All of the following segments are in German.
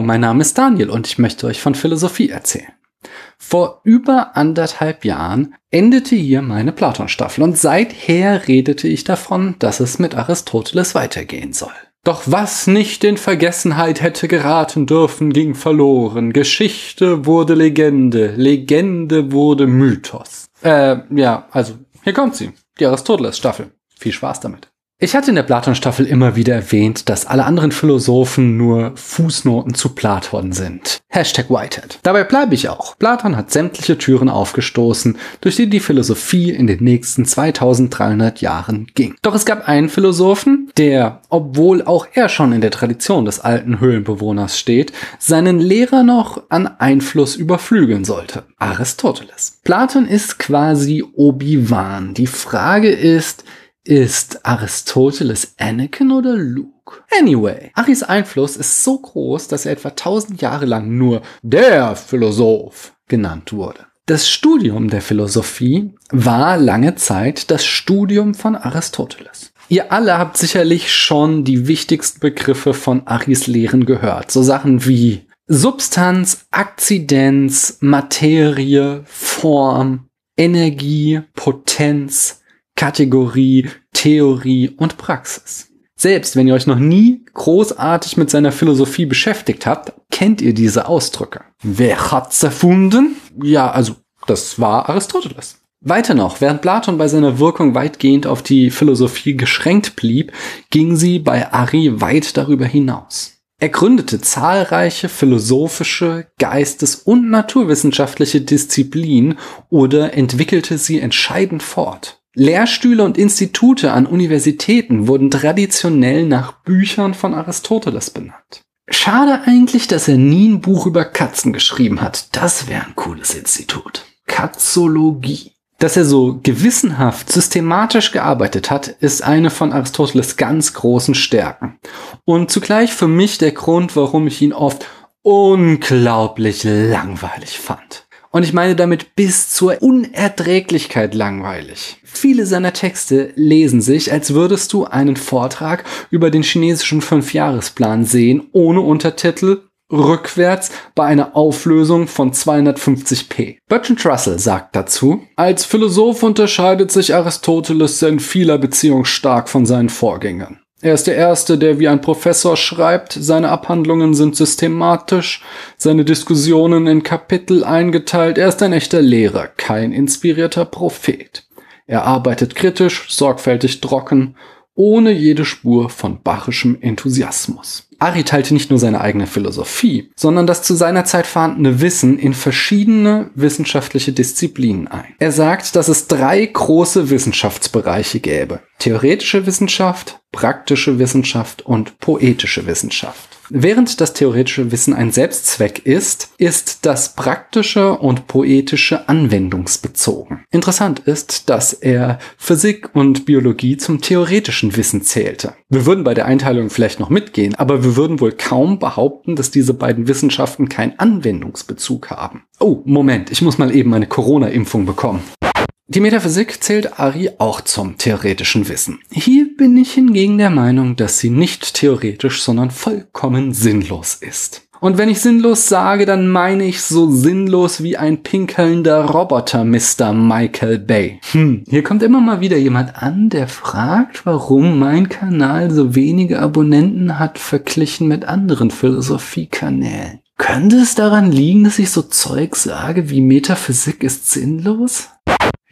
Mein Name ist Daniel und ich möchte euch von Philosophie erzählen. Vor über anderthalb Jahren endete hier meine Platon-Staffel und seither redete ich davon, dass es mit Aristoteles weitergehen soll. Doch was nicht in Vergessenheit hätte geraten dürfen, ging verloren. Geschichte wurde Legende, Legende wurde Mythos. Äh, ja, also, hier kommt sie, die Aristoteles-Staffel. Viel Spaß damit. Ich hatte in der Platon-Staffel immer wieder erwähnt, dass alle anderen Philosophen nur Fußnoten zu Platon sind. Hashtag Whitehead. Dabei bleibe ich auch. Platon hat sämtliche Türen aufgestoßen, durch die die Philosophie in den nächsten 2300 Jahren ging. Doch es gab einen Philosophen, der, obwohl auch er schon in der Tradition des alten Höhlenbewohners steht, seinen Lehrer noch an Einfluss überflügeln sollte. Aristoteles. Platon ist quasi Obi-Wan. Die Frage ist, ist Aristoteles Anakin oder Luke? Anyway, Aris Einfluss ist so groß, dass er etwa 1000 Jahre lang nur der Philosoph genannt wurde. Das Studium der Philosophie war lange Zeit das Studium von Aristoteles. Ihr alle habt sicherlich schon die wichtigsten Begriffe von Aris Lehren gehört. So Sachen wie Substanz, Akzidenz, Materie, Form, Energie, Potenz, Kategorie, Theorie und Praxis. Selbst wenn ihr euch noch nie großartig mit seiner Philosophie beschäftigt habt, kennt ihr diese Ausdrücke. Wer hat's erfunden? Ja, also das war Aristoteles. Weiter noch, während Platon bei seiner Wirkung weitgehend auf die Philosophie geschränkt blieb, ging sie bei Ari weit darüber hinaus. Er gründete zahlreiche philosophische, geistes- und naturwissenschaftliche Disziplinen oder entwickelte sie entscheidend fort. Lehrstühle und Institute an Universitäten wurden traditionell nach Büchern von Aristoteles benannt. Schade eigentlich, dass er nie ein Buch über Katzen geschrieben hat. Das wäre ein cooles Institut. Katzologie. Dass er so gewissenhaft, systematisch gearbeitet hat, ist eine von Aristoteles ganz großen Stärken. Und zugleich für mich der Grund, warum ich ihn oft unglaublich langweilig fand. Und ich meine damit bis zur Unerträglichkeit langweilig. Viele seiner Texte lesen sich, als würdest du einen Vortrag über den chinesischen Fünfjahresplan sehen, ohne Untertitel, rückwärts bei einer Auflösung von 250p. Bertrand Russell sagt dazu, als Philosoph unterscheidet sich Aristoteles in vieler Beziehung stark von seinen Vorgängern. Er ist der Erste, der wie ein Professor schreibt, seine Abhandlungen sind systematisch, seine Diskussionen in Kapitel eingeteilt, er ist ein echter Lehrer, kein inspirierter Prophet. Er arbeitet kritisch, sorgfältig trocken, ohne jede Spur von bachischem Enthusiasmus. Ari teilte nicht nur seine eigene Philosophie, sondern das zu seiner Zeit vorhandene Wissen in verschiedene wissenschaftliche Disziplinen ein. Er sagt, dass es drei große Wissenschaftsbereiche gäbe. Theoretische Wissenschaft, praktische Wissenschaft und poetische Wissenschaft. Während das theoretische Wissen ein Selbstzweck ist, ist das praktische und poetische anwendungsbezogen. Interessant ist, dass er Physik und Biologie zum theoretischen Wissen zählte. Wir würden bei der Einteilung vielleicht noch mitgehen, aber wir würden wohl kaum behaupten, dass diese beiden Wissenschaften keinen Anwendungsbezug haben. Oh, Moment, ich muss mal eben eine Corona-Impfung bekommen. Die Metaphysik zählt Ari auch zum theoretischen Wissen. Hier bin ich hingegen der Meinung, dass sie nicht theoretisch, sondern vollkommen sinnlos ist. Und wenn ich sinnlos sage, dann meine ich so sinnlos wie ein pinkelnder Roboter, Mr. Michael Bay. Hm, hier kommt immer mal wieder jemand an, der fragt, warum mein Kanal so wenige Abonnenten hat verglichen mit anderen Philosophiekanälen. Könnte es daran liegen, dass ich so Zeug sage wie Metaphysik ist sinnlos?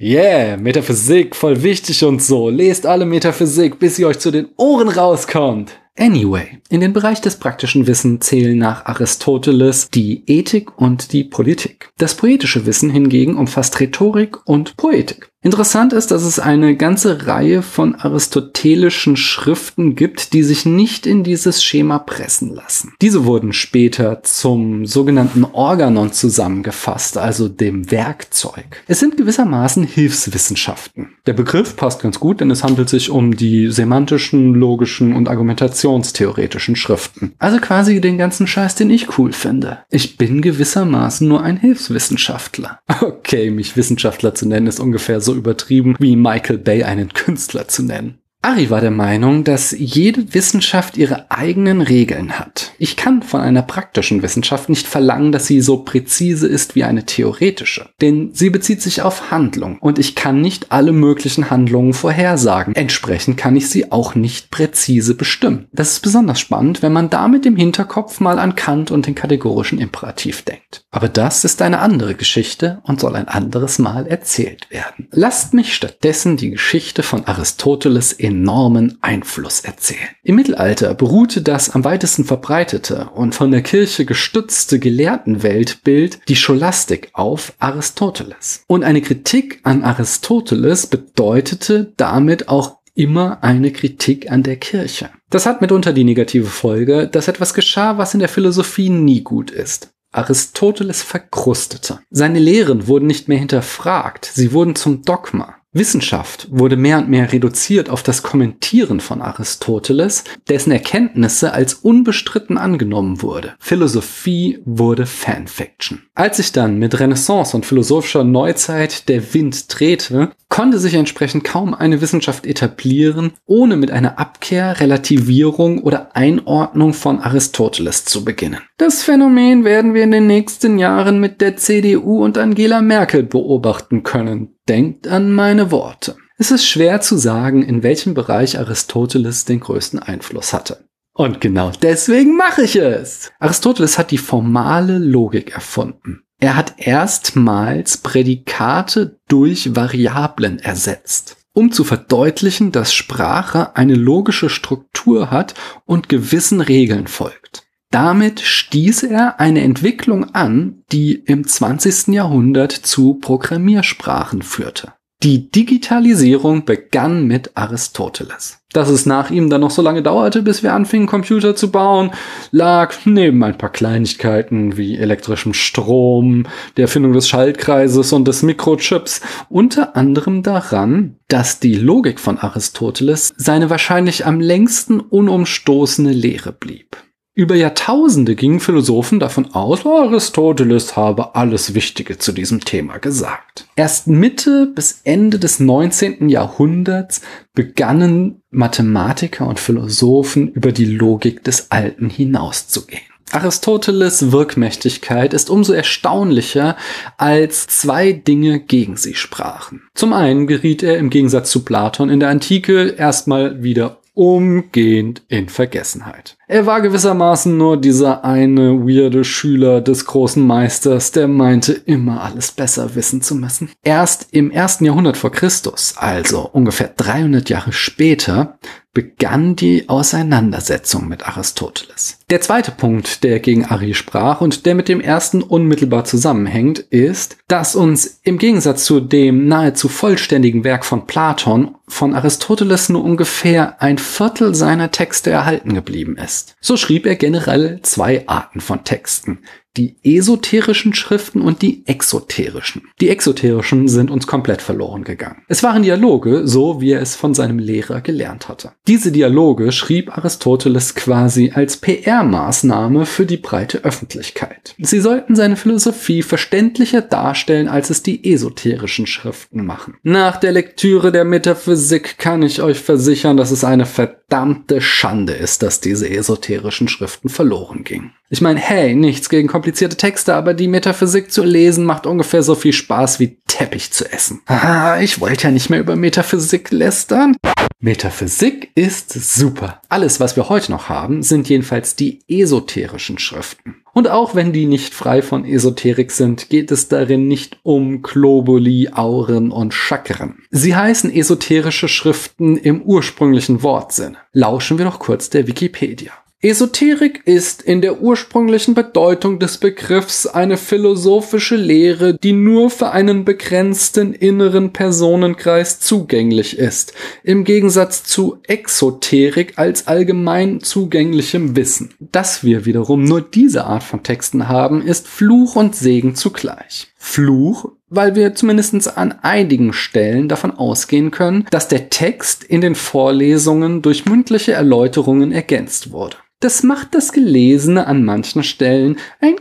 Yeah, Metaphysik, voll wichtig und so. Lest alle Metaphysik, bis sie euch zu den Ohren rauskommt. Anyway, in den Bereich des praktischen Wissens zählen nach Aristoteles die Ethik und die Politik. Das poetische Wissen hingegen umfasst Rhetorik und Poetik. Interessant ist, dass es eine ganze Reihe von aristotelischen Schriften gibt, die sich nicht in dieses Schema pressen lassen. Diese wurden später zum sogenannten Organon zusammengefasst, also dem Werkzeug. Es sind gewissermaßen Hilfswissenschaften. Der Begriff passt ganz gut, denn es handelt sich um die semantischen, logischen und argumentationstheoretischen Schriften. Also quasi den ganzen Scheiß, den ich cool finde. Ich bin gewissermaßen nur ein Hilfswissenschaftler. Okay, mich Wissenschaftler zu nennen ist ungefähr so übertrieben wie Michael Bay einen Künstler zu nennen. Ari war der Meinung, dass jede Wissenschaft ihre eigenen Regeln hat. Ich kann von einer praktischen Wissenschaft nicht verlangen, dass sie so präzise ist wie eine theoretische, denn sie bezieht sich auf Handlung und ich kann nicht alle möglichen Handlungen vorhersagen. Entsprechend kann ich sie auch nicht präzise bestimmen. Das ist besonders spannend, wenn man damit im Hinterkopf mal an Kant und den kategorischen Imperativ denkt. Aber das ist eine andere Geschichte und soll ein anderes Mal erzählt werden. Lasst mich stattdessen die Geschichte von Aristoteles enormen Einfluss erzählen. Im Mittelalter beruhte das am weitesten verbreitete und von der Kirche gestützte Gelehrtenweltbild die Scholastik auf Aristoteles. Und eine Kritik an Aristoteles bedeutete damit auch immer eine Kritik an der Kirche. Das hat mitunter die negative Folge, dass etwas geschah, was in der Philosophie nie gut ist. Aristoteles verkrustete. Seine Lehren wurden nicht mehr hinterfragt, sie wurden zum Dogma. Wissenschaft wurde mehr und mehr reduziert auf das Kommentieren von Aristoteles, dessen Erkenntnisse als unbestritten angenommen wurde. Philosophie wurde Fanfiction. Als sich dann mit Renaissance und philosophischer Neuzeit der Wind drehte, konnte sich entsprechend kaum eine Wissenschaft etablieren, ohne mit einer Abkehr, Relativierung oder Einordnung von Aristoteles zu beginnen. Das Phänomen werden wir in den nächsten Jahren mit der CDU und Angela Merkel beobachten können. Denkt an meine Worte. Es ist schwer zu sagen, in welchem Bereich Aristoteles den größten Einfluss hatte. Und genau deswegen mache ich es. Aristoteles hat die formale Logik erfunden. Er hat erstmals Prädikate durch Variablen ersetzt, um zu verdeutlichen, dass Sprache eine logische Struktur hat und gewissen Regeln folgt. Damit stieß er eine Entwicklung an, die im 20. Jahrhundert zu Programmiersprachen führte. Die Digitalisierung begann mit Aristoteles. Dass es nach ihm dann noch so lange dauerte, bis wir anfingen, Computer zu bauen, lag neben ein paar Kleinigkeiten wie elektrischem Strom, der Erfindung des Schaltkreises und des Mikrochips unter anderem daran, dass die Logik von Aristoteles seine wahrscheinlich am längsten unumstoßene Lehre blieb. Über Jahrtausende gingen Philosophen davon aus, Aristoteles habe alles Wichtige zu diesem Thema gesagt. Erst Mitte bis Ende des 19. Jahrhunderts begannen Mathematiker und Philosophen über die Logik des Alten hinauszugehen. Aristoteles Wirkmächtigkeit ist umso erstaunlicher, als zwei Dinge gegen sie sprachen. Zum einen geriet er im Gegensatz zu Platon in der Antike erstmal wieder umgehend in Vergessenheit. Er war gewissermaßen nur dieser eine weirde Schüler des großen Meisters, der meinte, immer alles besser wissen zu müssen. Erst im ersten Jahrhundert vor Christus, also ungefähr 300 Jahre später, begann die Auseinandersetzung mit Aristoteles. Der zweite Punkt, der gegen Ari sprach und der mit dem ersten unmittelbar zusammenhängt, ist, dass uns im Gegensatz zu dem nahezu vollständigen Werk von Platon von Aristoteles nur ungefähr ein Viertel seiner Texte erhalten geblieben ist. So schrieb er generell zwei Arten von Texten die esoterischen Schriften und die exoterischen. Die exoterischen sind uns komplett verloren gegangen. Es waren Dialoge, so wie er es von seinem Lehrer gelernt hatte. Diese Dialoge schrieb Aristoteles quasi als PR-Maßnahme für die breite Öffentlichkeit. Sie sollten seine Philosophie verständlicher darstellen, als es die esoterischen Schriften machen. Nach der Lektüre der Metaphysik kann ich euch versichern, dass es eine verdammte Schande ist, dass diese esoterischen Schriften verloren gingen. Ich meine, hey, nichts gegen komplizierte Texte, aber die Metaphysik zu lesen macht ungefähr so viel Spaß wie Teppich zu essen. Ah, ich wollte ja nicht mehr über Metaphysik lästern. Metaphysik ist super. Alles, was wir heute noch haben, sind jedenfalls die esoterischen Schriften. Und auch wenn die nicht frei von Esoterik sind, geht es darin nicht um Globuli, Auren und Chakren. Sie heißen esoterische Schriften im ursprünglichen Wortsinn. Lauschen wir doch kurz der Wikipedia. Esoterik ist in der ursprünglichen Bedeutung des Begriffs eine philosophische Lehre, die nur für einen begrenzten inneren Personenkreis zugänglich ist, im Gegensatz zu Exoterik als allgemein zugänglichem Wissen. Dass wir wiederum nur diese Art von Texten haben, ist Fluch und Segen zugleich. Fluch, weil wir zumindest an einigen Stellen davon ausgehen können, dass der Text in den Vorlesungen durch mündliche Erläuterungen ergänzt wurde. Das macht das Gelesene an manchen Stellen ein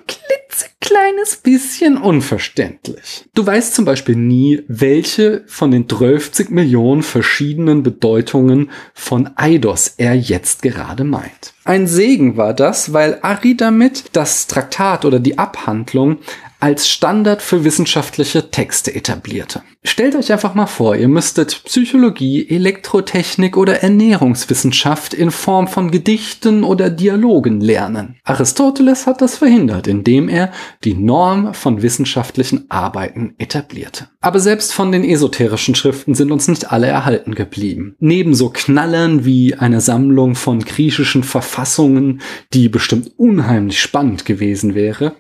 kleines bisschen unverständlich. Du weißt zum Beispiel nie, welche von den 12 Millionen verschiedenen Bedeutungen von Eidos er jetzt gerade meint. Ein Segen war das, weil Ari damit das Traktat oder die Abhandlung als Standard für wissenschaftliche Texte etablierte. Stellt euch einfach mal vor, ihr müsstet Psychologie, Elektrotechnik oder Ernährungswissenschaft in Form von Gedichten oder Dialogen lernen. Aristoteles hat das verhindert, indem er die Norm von wissenschaftlichen Arbeiten etablierte. Aber selbst von den esoterischen Schriften sind uns nicht alle erhalten geblieben. Neben so Knallern wie eine Sammlung von griechischen Verfassungen, die bestimmt unheimlich spannend gewesen wäre,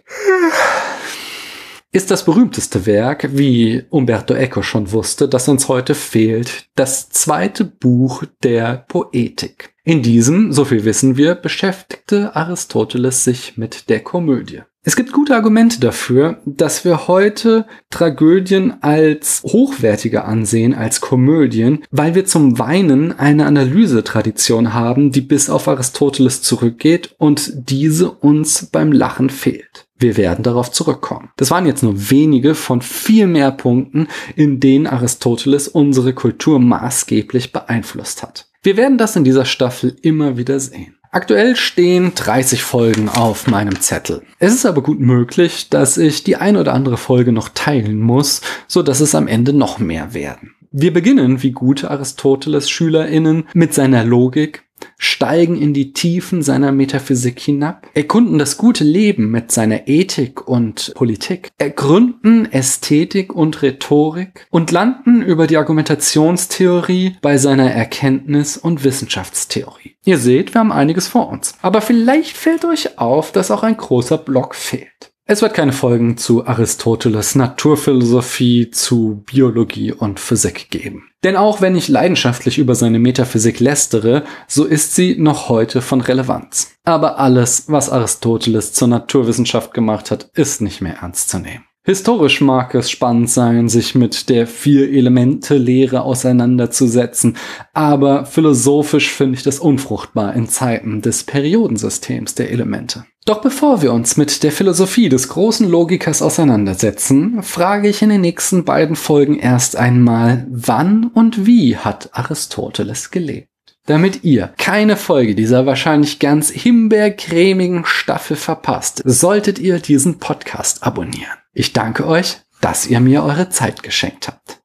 ist das berühmteste Werk, wie Umberto Eco schon wusste, das uns heute fehlt, das zweite Buch der Poetik. In diesem, so viel wissen wir, beschäftigte Aristoteles sich mit der Komödie. Es gibt gute Argumente dafür, dass wir heute Tragödien als hochwertiger ansehen als Komödien, weil wir zum Weinen eine Analysetradition haben, die bis auf Aristoteles zurückgeht und diese uns beim Lachen fehlt. Wir werden darauf zurückkommen. Das waren jetzt nur wenige von viel mehr Punkten, in denen Aristoteles unsere Kultur maßgeblich beeinflusst hat. Wir werden das in dieser Staffel immer wieder sehen. Aktuell stehen 30 Folgen auf meinem Zettel. Es ist aber gut möglich, dass ich die ein oder andere Folge noch teilen muss, so dass es am Ende noch mehr werden. Wir beginnen, wie gute Aristoteles SchülerInnen, mit seiner Logik, steigen in die Tiefen seiner Metaphysik hinab, erkunden das gute Leben mit seiner Ethik und Politik, ergründen Ästhetik und Rhetorik und landen über die Argumentationstheorie bei seiner Erkenntnis- und Wissenschaftstheorie. Ihr seht, wir haben einiges vor uns. Aber vielleicht fällt euch auf, dass auch ein großer Block fehlt. Es wird keine Folgen zu Aristoteles Naturphilosophie, zu Biologie und Physik geben. Denn auch wenn ich leidenschaftlich über seine Metaphysik lästere, so ist sie noch heute von Relevanz. Aber alles, was Aristoteles zur Naturwissenschaft gemacht hat, ist nicht mehr ernst zu nehmen. Historisch mag es spannend sein, sich mit der Vier-Elemente-Lehre auseinanderzusetzen, aber philosophisch finde ich das unfruchtbar in Zeiten des Periodensystems der Elemente. Doch bevor wir uns mit der Philosophie des großen Logikers auseinandersetzen, frage ich in den nächsten beiden Folgen erst einmal, wann und wie hat Aristoteles gelebt? Damit ihr keine Folge dieser wahrscheinlich ganz himbeercremigen Staffel verpasst, solltet ihr diesen Podcast abonnieren. Ich danke euch, dass ihr mir eure Zeit geschenkt habt.